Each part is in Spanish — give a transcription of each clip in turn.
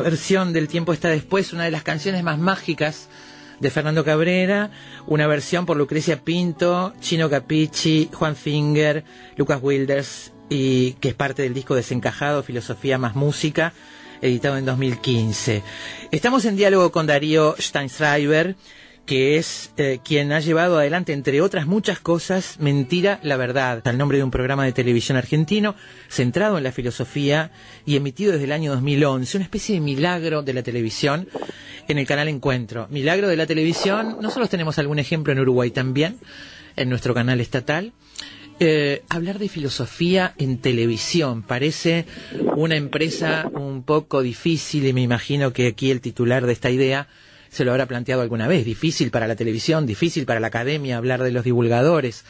Versión del Tiempo está después, una de las canciones más mágicas de Fernando Cabrera, una versión por Lucrecia Pinto, Chino Capici, Juan Finger, Lucas Wilders, y que es parte del disco Desencajado, Filosofía más Música, editado en 2015. Estamos en diálogo con Darío Steinschreiber, que es eh, quien ha llevado adelante, entre otras muchas cosas, Mentira la Verdad, al nombre de un programa de televisión argentino centrado en la filosofía y emitido desde el año 2011, una especie de milagro de la televisión en el canal Encuentro. Milagro de la televisión, nosotros tenemos algún ejemplo en Uruguay también, en nuestro canal estatal. Eh, hablar de filosofía en televisión parece una empresa un poco difícil y me imagino que aquí el titular de esta idea se lo habrá planteado alguna vez. Difícil para la televisión, difícil para la academia hablar de los divulgadores,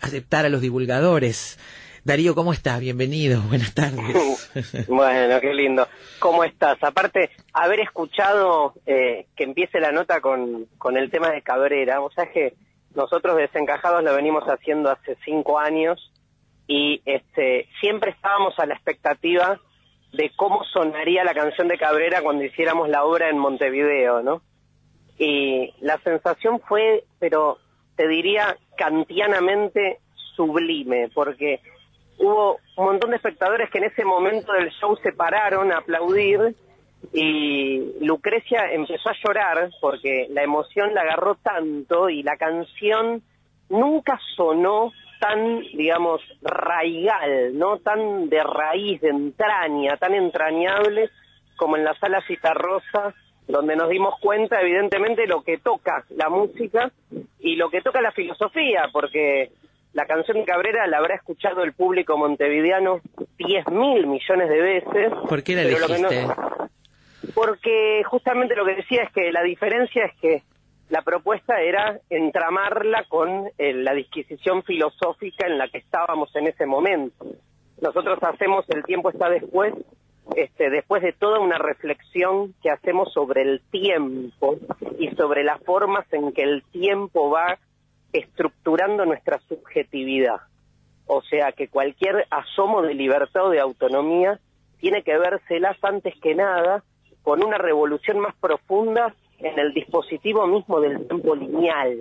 aceptar a los divulgadores. Darío, ¿cómo estás? Bienvenido, buenas tardes. bueno, qué lindo. ¿Cómo estás? Aparte, haber escuchado eh, que empiece la nota con, con el tema de Cabrera, o sea que nosotros desencajados lo venimos haciendo hace cinco años y este siempre estábamos a la expectativa de cómo sonaría la canción de Cabrera cuando hiciéramos la obra en Montevideo, ¿no? Y la sensación fue, pero te diría kantianamente sublime, porque hubo un montón de espectadores que en ese momento del show se pararon a aplaudir y Lucrecia empezó a llorar porque la emoción la agarró tanto y la canción nunca sonó tan, digamos, raigal, ¿no? Tan de raíz, de entraña, tan entrañable como en la sala Citarrosa, donde nos dimos cuenta, evidentemente, lo que toca la música y lo que toca la filosofía, porque la canción de Cabrera la habrá escuchado el público montevideano 10 mil millones de veces. ¿Por qué la elegiste? porque justamente lo que decía es que la diferencia es que la propuesta era entramarla con eh, la disquisición filosófica en la que estábamos en ese momento. Nosotros hacemos El tiempo está después, este, después de toda una reflexión que hacemos sobre el tiempo y sobre las formas en que el tiempo va estructurando nuestra subjetividad. O sea que cualquier asomo de libertad o de autonomía tiene que vérselas antes que nada con una revolución más profunda en el dispositivo mismo del tiempo lineal.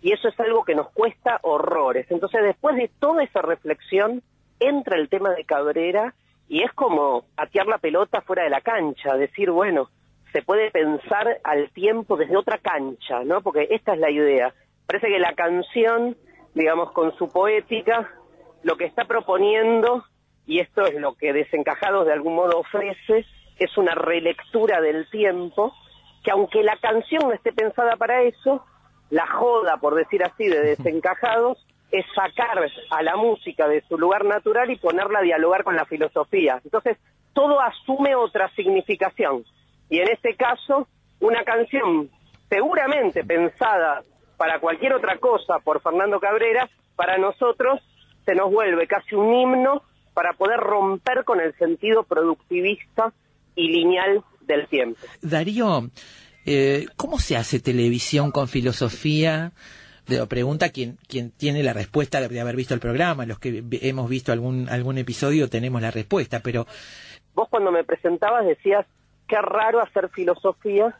Y eso es algo que nos cuesta horrores. Entonces, después de toda esa reflexión, entra el tema de Cabrera y es como patear la pelota fuera de la cancha, decir, bueno, se puede pensar al tiempo desde otra cancha, ¿no? Porque esta es la idea. Parece que la canción, digamos, con su poética, lo que está proponiendo, y esto es lo que Desencajados de algún modo ofrece, es una relectura del tiempo que aunque la canción no esté pensada para eso, la joda, por decir así, de desencajados, es sacar a la música de su lugar natural y ponerla a dialogar con la filosofía. Entonces, todo asume otra significación. Y en este caso, una canción seguramente pensada para cualquier otra cosa por Fernando Cabrera, para nosotros se nos vuelve casi un himno para poder romper con el sentido productivista y lineal del tiempo. Darío, eh, ¿cómo se hace televisión con filosofía? Lo pregunta quien, quien tiene la respuesta de haber visto el programa. Los que hemos visto algún, algún episodio tenemos la respuesta, pero... Vos cuando me presentabas decías, qué raro hacer filosofía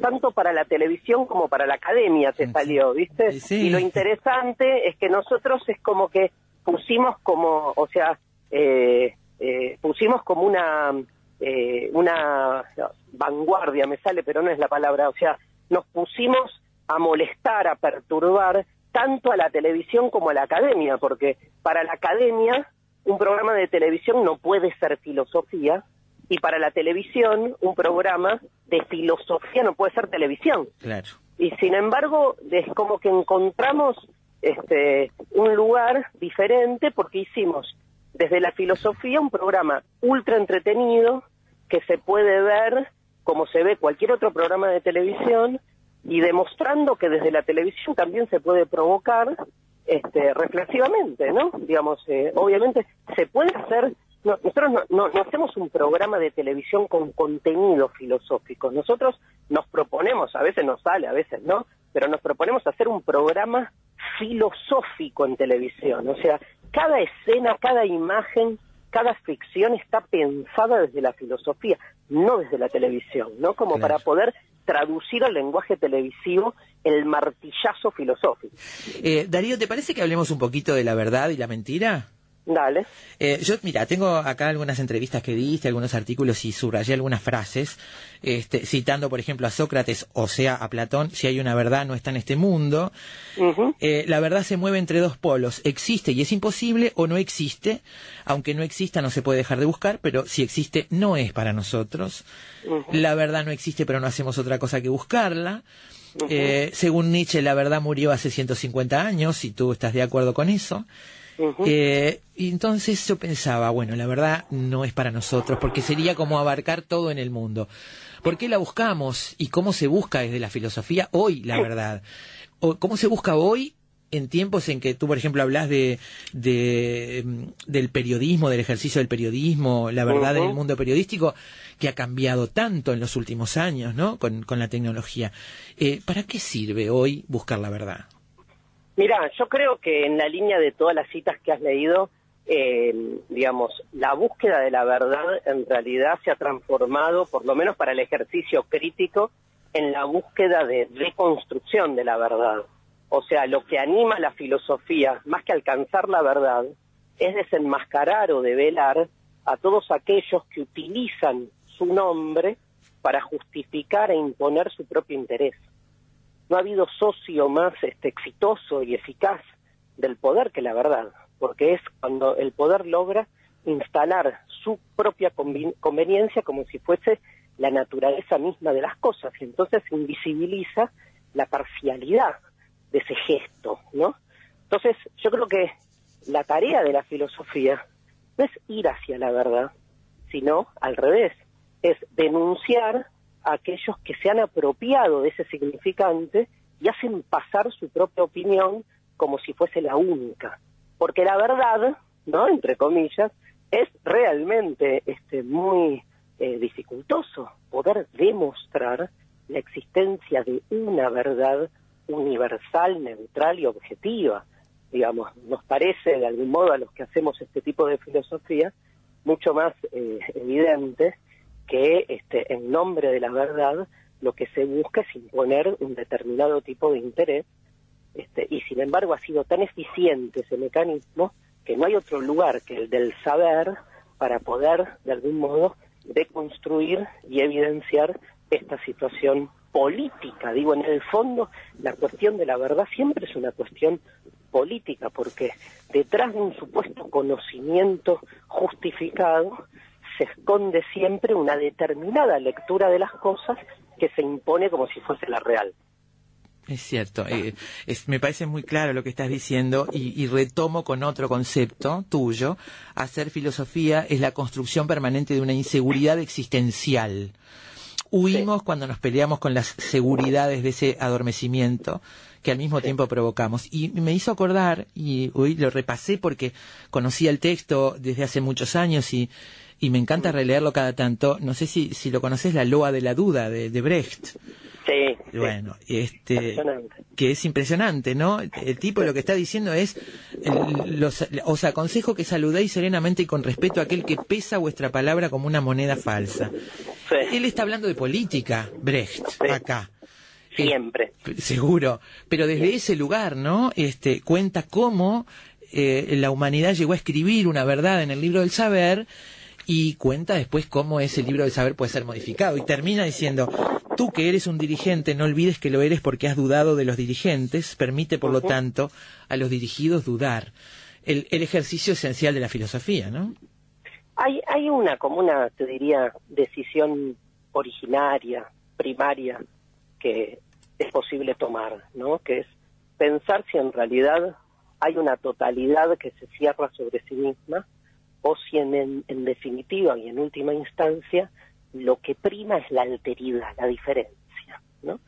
tanto para la televisión como para la academia te salió, ¿viste? Y lo interesante es que nosotros es como que pusimos como, o sea, eh, eh, pusimos como una eh, una vanguardia, me sale, pero no es la palabra, o sea, nos pusimos a molestar, a perturbar tanto a la televisión como a la academia, porque para la academia un programa de televisión no puede ser filosofía y para la televisión un programa de filosofía no puede ser televisión. Claro. Y sin embargo es como que encontramos este un lugar diferente porque hicimos desde la filosofía un programa ultra entretenido que se puede ver como se ve cualquier otro programa de televisión y demostrando que desde la televisión también se puede provocar este, reflexivamente, ¿no? Digamos, eh, obviamente se puede hacer, nosotros no, no, no, hacemos un programa de televisión con contenido filosófico, nosotros nos proponemos, a veces nos sale, a veces no, pero nos proponemos hacer un programa filosófico en televisión, o sea, cada escena, cada imagen, cada ficción está pensada desde la filosofía, no desde la televisión, ¿no? Como para poder traducir al lenguaje televisivo el martillazo filosófico. Eh, Darío, ¿te parece que hablemos un poquito de la verdad y la mentira? Dale. Eh, yo, mira, tengo acá algunas entrevistas que diste, algunos artículos y subrayé algunas frases, este, citando, por ejemplo, a Sócrates, o sea, a Platón, si hay una verdad, no está en este mundo. eh, la verdad se mueve entre dos polos, existe y es imposible, o no existe, aunque no exista no se puede dejar de buscar, pero si existe no es para nosotros. La verdad no existe, pero no hacemos otra cosa que buscarla. eh, según Nietzsche, la verdad murió hace 150 años, si tú estás de acuerdo con eso. Eh, y entonces yo pensaba, bueno, la verdad no es para nosotros, porque sería como abarcar todo en el mundo. ¿Por qué la buscamos y cómo se busca desde la filosofía hoy la verdad? O ¿Cómo se busca hoy en tiempos en que tú, por ejemplo, hablas de, de, del periodismo, del ejercicio del periodismo, la verdad en el mundo periodístico, que ha cambiado tanto en los últimos años, ¿no? Con, con la tecnología. Eh, ¿Para qué sirve hoy buscar la verdad? Mira, yo creo que en la línea de todas las citas que has leído, eh, digamos, la búsqueda de la verdad en realidad se ha transformado, por lo menos para el ejercicio crítico, en la búsqueda de reconstrucción de la verdad. O sea, lo que anima la filosofía, más que alcanzar la verdad, es desenmascarar o develar a todos aquellos que utilizan su nombre para justificar e imponer su propio interés no ha habido socio más este, exitoso y eficaz del poder que la verdad, porque es cuando el poder logra instalar su propia conveniencia como si fuese la naturaleza misma de las cosas, y entonces invisibiliza la parcialidad de ese gesto, ¿no? Entonces, yo creo que la tarea de la filosofía no es ir hacia la verdad, sino al revés, es denunciar aquellos que se han apropiado de ese significante y hacen pasar su propia opinión como si fuese la única. Porque la verdad, ¿no? Entre comillas, es realmente este, muy eh, dificultoso poder demostrar la existencia de una verdad universal, neutral y objetiva. Digamos, nos parece de algún modo a los que hacemos este tipo de filosofía mucho más eh, evidente que este, en nombre de la verdad lo que se busca es imponer un determinado tipo de interés este, y sin embargo ha sido tan eficiente ese mecanismo que no hay otro lugar que el del saber para poder de algún modo deconstruir y evidenciar esta situación política. Digo, en el fondo la cuestión de la verdad siempre es una cuestión política porque detrás de un supuesto conocimiento justificado se esconde siempre una determinada lectura de las cosas que se impone como si fuese la real. Es cierto, eh, es, me parece muy claro lo que estás diciendo y, y, retomo con otro concepto tuyo. Hacer filosofía es la construcción permanente de una inseguridad existencial. Huimos sí. cuando nos peleamos con las seguridades de ese adormecimiento que al mismo sí. tiempo provocamos. Y me hizo acordar, y hoy lo repasé porque conocía el texto desde hace muchos años y y me encanta releerlo cada tanto. No sé si, si lo conoces, La Loa de la Duda de, de Brecht. Sí. Bueno, este, que es impresionante, ¿no? El tipo lo que está diciendo es, los, os aconsejo que saludéis serenamente y con respeto a aquel que pesa vuestra palabra como una moneda falsa. Él está hablando de política, Brecht, acá. Siempre. seguro. Pero desde ese lugar, ¿no? Este, cuenta cómo eh, la humanidad llegó a escribir una verdad en el libro del saber y cuenta después cómo ese libro del saber puede ser modificado. Y termina diciendo, tú que eres un dirigente, no olvides que lo eres porque has dudado de los dirigentes, permite por lo tanto a los dirigidos dudar. El, el ejercicio esencial de la filosofía, ¿no? Hay, hay una, como una, te diría, decisión originaria, primaria, que es posible tomar, ¿no? Que es pensar si en realidad hay una totalidad que se cierra sobre sí misma o si en, en, definitiva y en última instancia lo que prima es la alteridad, la diferencia, ¿no?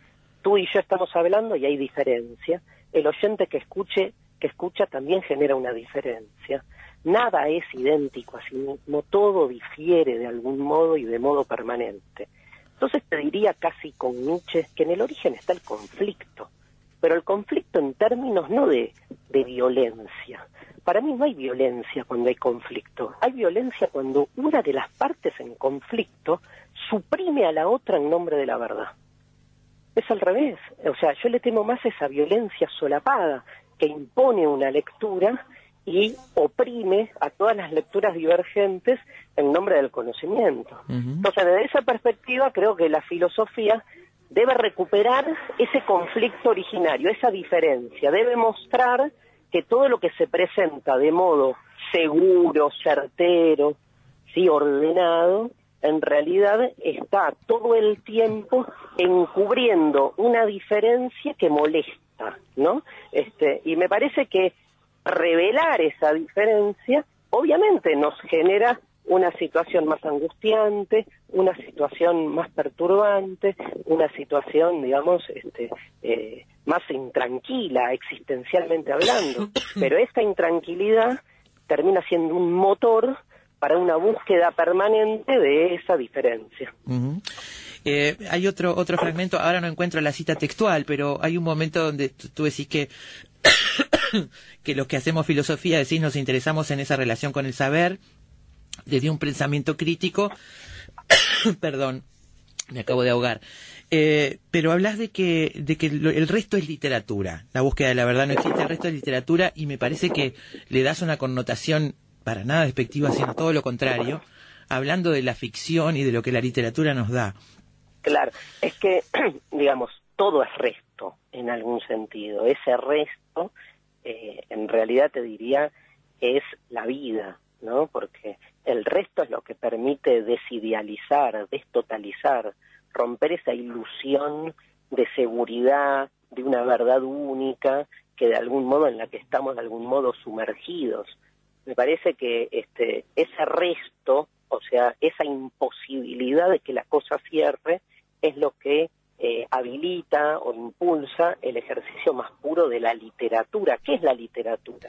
Tú y yo estamos hablando y hay diferencia. El oyente que escuche, que escucha también genera una diferencia. Nada es idéntico a sí mismo, todo difiere de algún modo y de modo permanente. Entonces te diría casi con Nietzsche que en el origen está el conflicto, pero el conflicto en términos no de, de violencia. Para mí no hay violencia cuando hay conflicto, hay violencia cuando una de las partes en conflicto suprime a la otra en nombre de la verdad. Es al revés, o sea, yo le temo más a esa violencia solapada que impone una lectura y oprime a todas las lecturas divergentes en nombre del conocimiento. Entonces, desde esa perspectiva, creo que la filosofía debe recuperar ese conflicto originario, esa diferencia, debe mostrar que todo lo que se presenta de modo seguro, certero, sí, ordenado, en realidad está todo el tiempo encubriendo una diferencia que molesta, ¿no? Este, y me parece que revelar esa diferencia, obviamente nos genera una situación más angustiante, una situación más perturbante, una situación, digamos, este, eh, más intranquila, existencialmente hablando. Pero esta intranquilidad termina siendo un motor para una búsqueda permanente de esa diferencia. Eh, hay otro otro fragmento, ahora no encuentro la cita textual, pero hay un momento donde tú decís que que los que hacemos filosofía decís nos interesamos en esa relación con el saber desde un pensamiento crítico. Perdón, me acabo de ahogar. Eh, pero hablas de que, de que el resto es literatura, la búsqueda de la verdad no existe, el resto es literatura y me parece que le das una connotación para nada despectiva, sino todo lo contrario, hablando de la ficción y de lo que la literatura nos da. Claro, es que, digamos, todo es resto en algún sentido. Ese resto eh, en realidad te diría es la vida, ¿no? Porque el resto es lo que permite desidealizar, destotalizar, romper esa ilusión de seguridad, de una verdad única, que de algún modo en la que estamos de algún modo sumergidos. Me parece que este ese resto, o sea, esa imposibilidad de que la cosa cierre, es lo que eh, habilita o impulsa el ejercicio más puro de la literatura. ¿Qué es la literatura?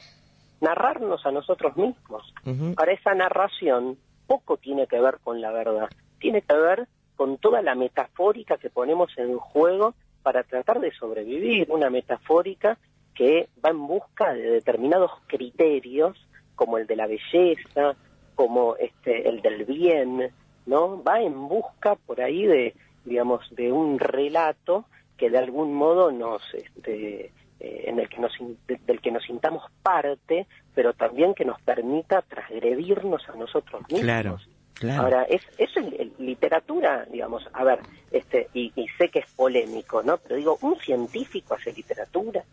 Narrarnos a nosotros mismos. Ahora, esa narración poco tiene que ver con la verdad, tiene que ver con toda la metafórica que ponemos en juego para tratar de sobrevivir, una metafórica que va en busca de determinados criterios, como el de la belleza, como este, el del bien, ¿no? Va en busca por ahí de, digamos, de un relato que de algún modo nos, este, eh, en el que nos, del que nos sintamos parte, pero también que nos permita transgredirnos a nosotros mismos. Claro. Claro. Ahora, es, eso es literatura, digamos, a ver, este, y, y, sé que es polémico, ¿no? Pero digo, un científico hace literatura,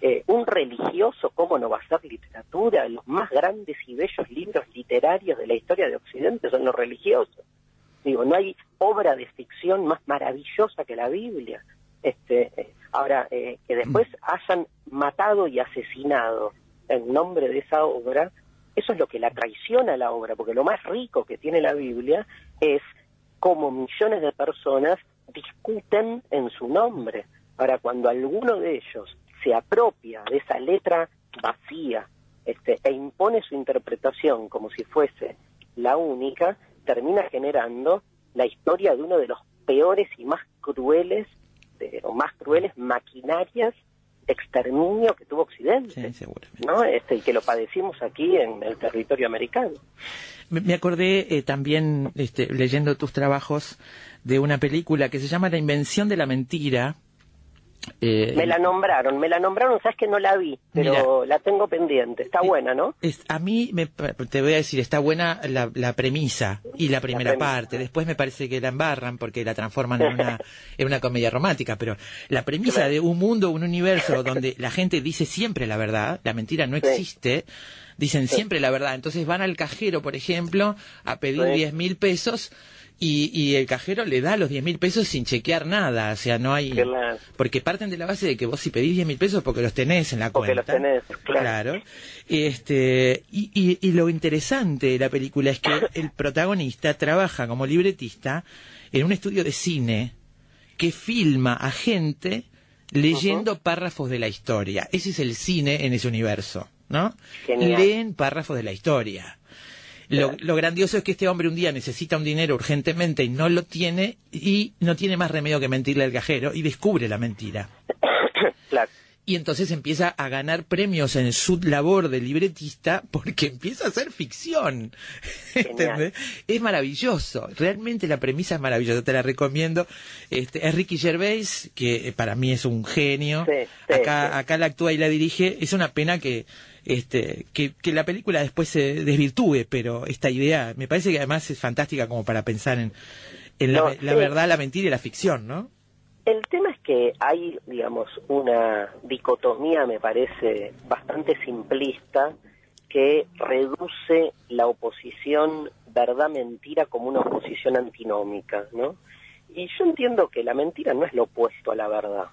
eh, un religioso, ¿cómo no va a ser literatura? Los más grandes y bellos libros literarios de la historia de Occidente son los religiosos. Digo, no hay obra de ficción más maravillosa que la Biblia. Este, eh, ahora, eh, que después hayan matado y asesinado en nombre de esa obra, eso es lo que la traiciona a la obra, porque lo más rico que tiene la Biblia es cómo millones de personas discuten en su nombre. Ahora, cuando alguno de ellos se apropia de esa letra vacía este, e impone su interpretación como si fuese la única, termina generando la historia de uno de los peores y más crueles de, o más crueles maquinarias de exterminio que tuvo Occidente, Sí, ¿no? Este, y que lo padecimos aquí en el territorio americano. Me, me acordé eh, también, este, leyendo tus trabajos, de una película que se llama La invención de la mentira. Eh, me la nombraron, me la nombraron, sabes que no la vi, pero la tengo pendiente. Está buena, ¿no? a mí, me, te voy a decir, está buena la, premisa y la primera parte. Después me parece que la embarran porque la transforman en una, en una comedia romántica. Pero la premisa de un mundo, un universo donde la gente dice siempre la verdad, la mentira no existe dicen siempre la verdad. Entonces van al cajero, por ejemplo, a pedir diez mil pesos y, y, el cajero le da los diez mil pesos sin chequear nada. O sea, no hay. Porque parten de la base de que vos si pedís diez mil pesos porque los tenés en la porque cuenta. Los tenés, claro. Este, y, y, y lo interesante de la película es que el protagonista trabaja como libretista en un estudio de cine que filma a gente leyendo párrafos de la historia. Ese es el cine en ese universo. ¿no? Leen párrafos de la historia. Lo, grandioso es que este hombre un día necesita un dinero urgentemente y no lo tiene y no tiene más remedio que mentirle al cajero y descubre la mentira. Y entonces empieza a ganar premios en su labor de libretista porque empieza a hacer ficción. Es maravilloso. Realmente la premisa es maravillosa. Te la recomiendo. Este, es Ricky Gervais, que para mí es un genio. acá, acá la actúa y la dirige. Es una pena que este, que, la película después se desvirtúe, pero esta idea me parece que además es fantástica como para pensar en, la, verdad, la mentira y la ficción, ¿no? El tema es que hay, digamos, una dicotomía, me parece, bastante simplista, que reduce la oposición verdad-mentira como una oposición antinómica, ¿no? Y yo entiendo que la mentira no es lo opuesto a la verdad.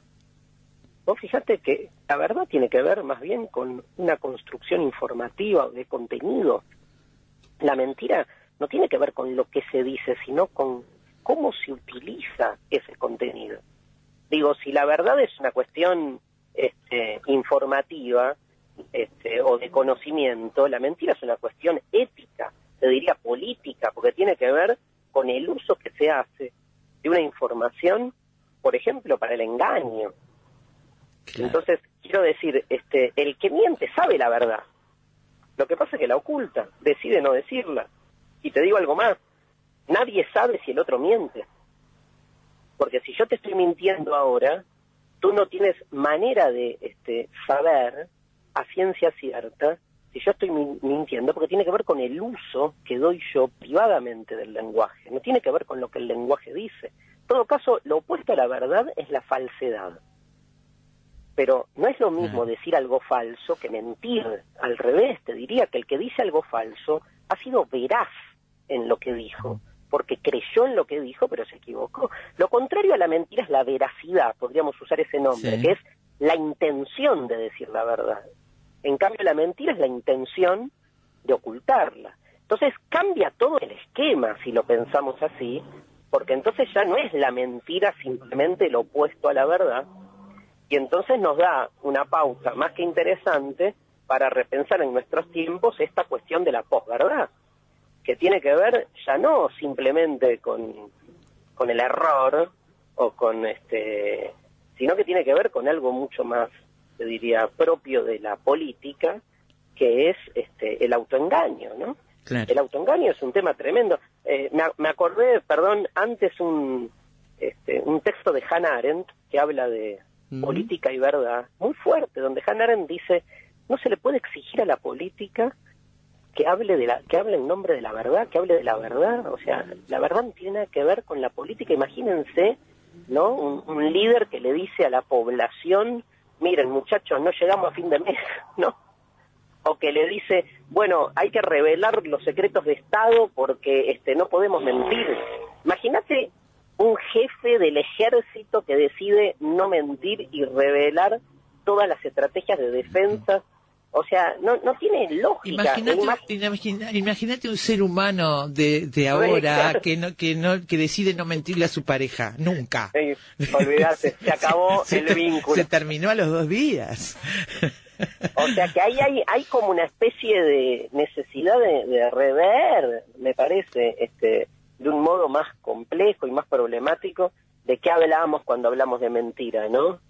Vos fíjate que la verdad tiene que ver más bien con una construcción informativa de contenido. La mentira no tiene que ver con lo que se dice, sino con cómo se utiliza ese contenido. Digo, si la verdad es una cuestión este, informativa este, o de conocimiento, la mentira es una cuestión ética, se diría política, porque tiene que ver con el uso que se hace de una información, por ejemplo, para el engaño, entonces, quiero decir, este, el que miente sabe la verdad. Lo que pasa es que la oculta, decide no decirla. Y te digo algo más, nadie sabe si el otro miente. Porque si yo te estoy mintiendo ahora, tú no tienes manera de este, saber a ciencia cierta si yo estoy mintiendo, porque tiene que ver con el uso que doy yo privadamente del lenguaje, no tiene que ver con lo que el lenguaje dice. En todo caso, lo opuesto a la verdad es la falsedad. Pero no es lo mismo decir algo falso que mentir. Al revés, te diría que el que dice algo falso ha sido veraz en lo que dijo, porque creyó en lo que dijo, pero se equivocó. Lo contrario a la mentira es la veracidad, podríamos usar ese nombre, que es la intención de decir la verdad. En cambio, la mentira es la intención de ocultarla. Entonces cambia todo el esquema si lo pensamos así, porque entonces ya no es la mentira simplemente lo opuesto a la verdad, y entonces nos da una pauta más que interesante para repensar en nuestros tiempos esta cuestión de la posverdad, que tiene que ver ya no simplemente con, con el error o con este, sino que tiene que ver con algo mucho más, te diría, propio de la política, que es este, el autoengaño, ¿no? El autoengaño es un tema tremendo. Eh, me, me, acordé, perdón, antes un, este, un texto de Hannah Arendt que habla de, política y verdad muy fuerte, donde Hannah Arendt dice, no se le puede exigir a la política que hable de la que hable en nombre de la verdad, que hable de la verdad, o sea, la verdad no tiene nada que ver con la política. Imagínense, ¿no? Un, líder que le dice a la población, miren, muchachos, no llegamos a fin de mes, ¿no? O que le dice, bueno, hay que revelar los secretos de Estado porque este no podemos mentir. Imagínate un jefe del ejército que decide no mentir y revelar todas las estrategias de defensa. O sea, no, no tiene lógica. Imagínate, un ser humano de, de ahora que no, que no que decide no mentirle a su pareja, nunca. olvídate, se acabó el vínculo. Se terminó a los dos días. O sea que ahí hay, hay como una especie de necesidad de, de rever, me parece, este, de un modo más complejo y más problemático de qué hablábamos cuando hablamos de mentira, ¿no?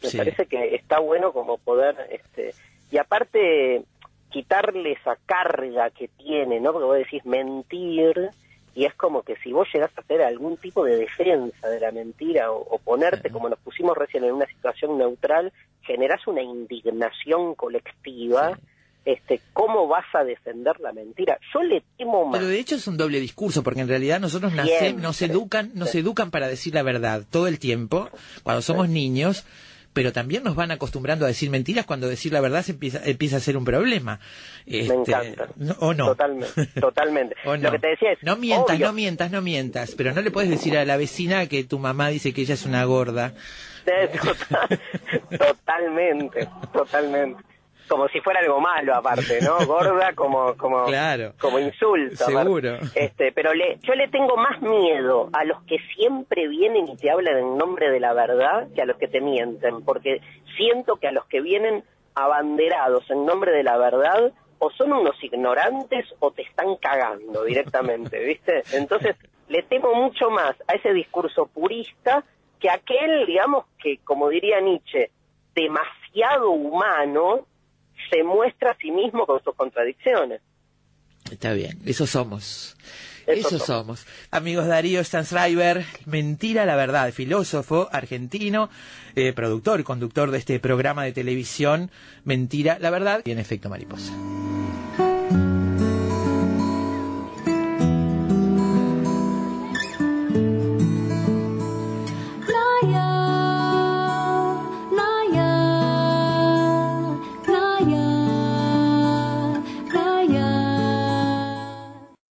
Me parece que está bueno como poder, este, y aparte quitarle esa carga que tiene, ¿no? Porque vos decís mentir y es como que si vos llegás a hacer algún tipo de defensa de la mentira o, ponerte, como nos pusimos recién, en una situación neutral, generás una indignación colectiva. Este, ¿Cómo vas a defender la mentira? Yo le temo más. Pero de hecho es un doble discurso, porque en realidad nosotros nacemos, nos educan, nos educan para decir la verdad todo el tiempo, cuando somos niños, pero también nos van acostumbrando a decir mentiras cuando decir la verdad se empieza, empieza a ser un problema. Me este, encanta. ¿O no? Totalmente. totalmente. Lo que te decía es, no mientas, no mientas, no mientas, pero no le puedes decir a la vecina que tu mamá dice que ella es una gorda. totalmente, totalmente como si fuera algo malo aparte, ¿no? Gorda como como como insulto. Seguro. Este, pero le, yo le tengo más miedo a los que siempre vienen y te hablan en nombre de la verdad que a los que te mienten, porque siento que a los que vienen abanderados en nombre de la verdad o son unos ignorantes o te están cagando directamente, ¿viste? Entonces, le temo mucho más a ese discurso purista que aquel, digamos, que como diría Nietzsche, demasiado humano se muestra a sí mismo con sus contradicciones. Está bien, eso somos. Eso, somos. Amigos Darío Stansriver, Mentira la Verdad, filósofo argentino, eh, productor y conductor de este programa de televisión, Mentira la Verdad y en efecto mariposa.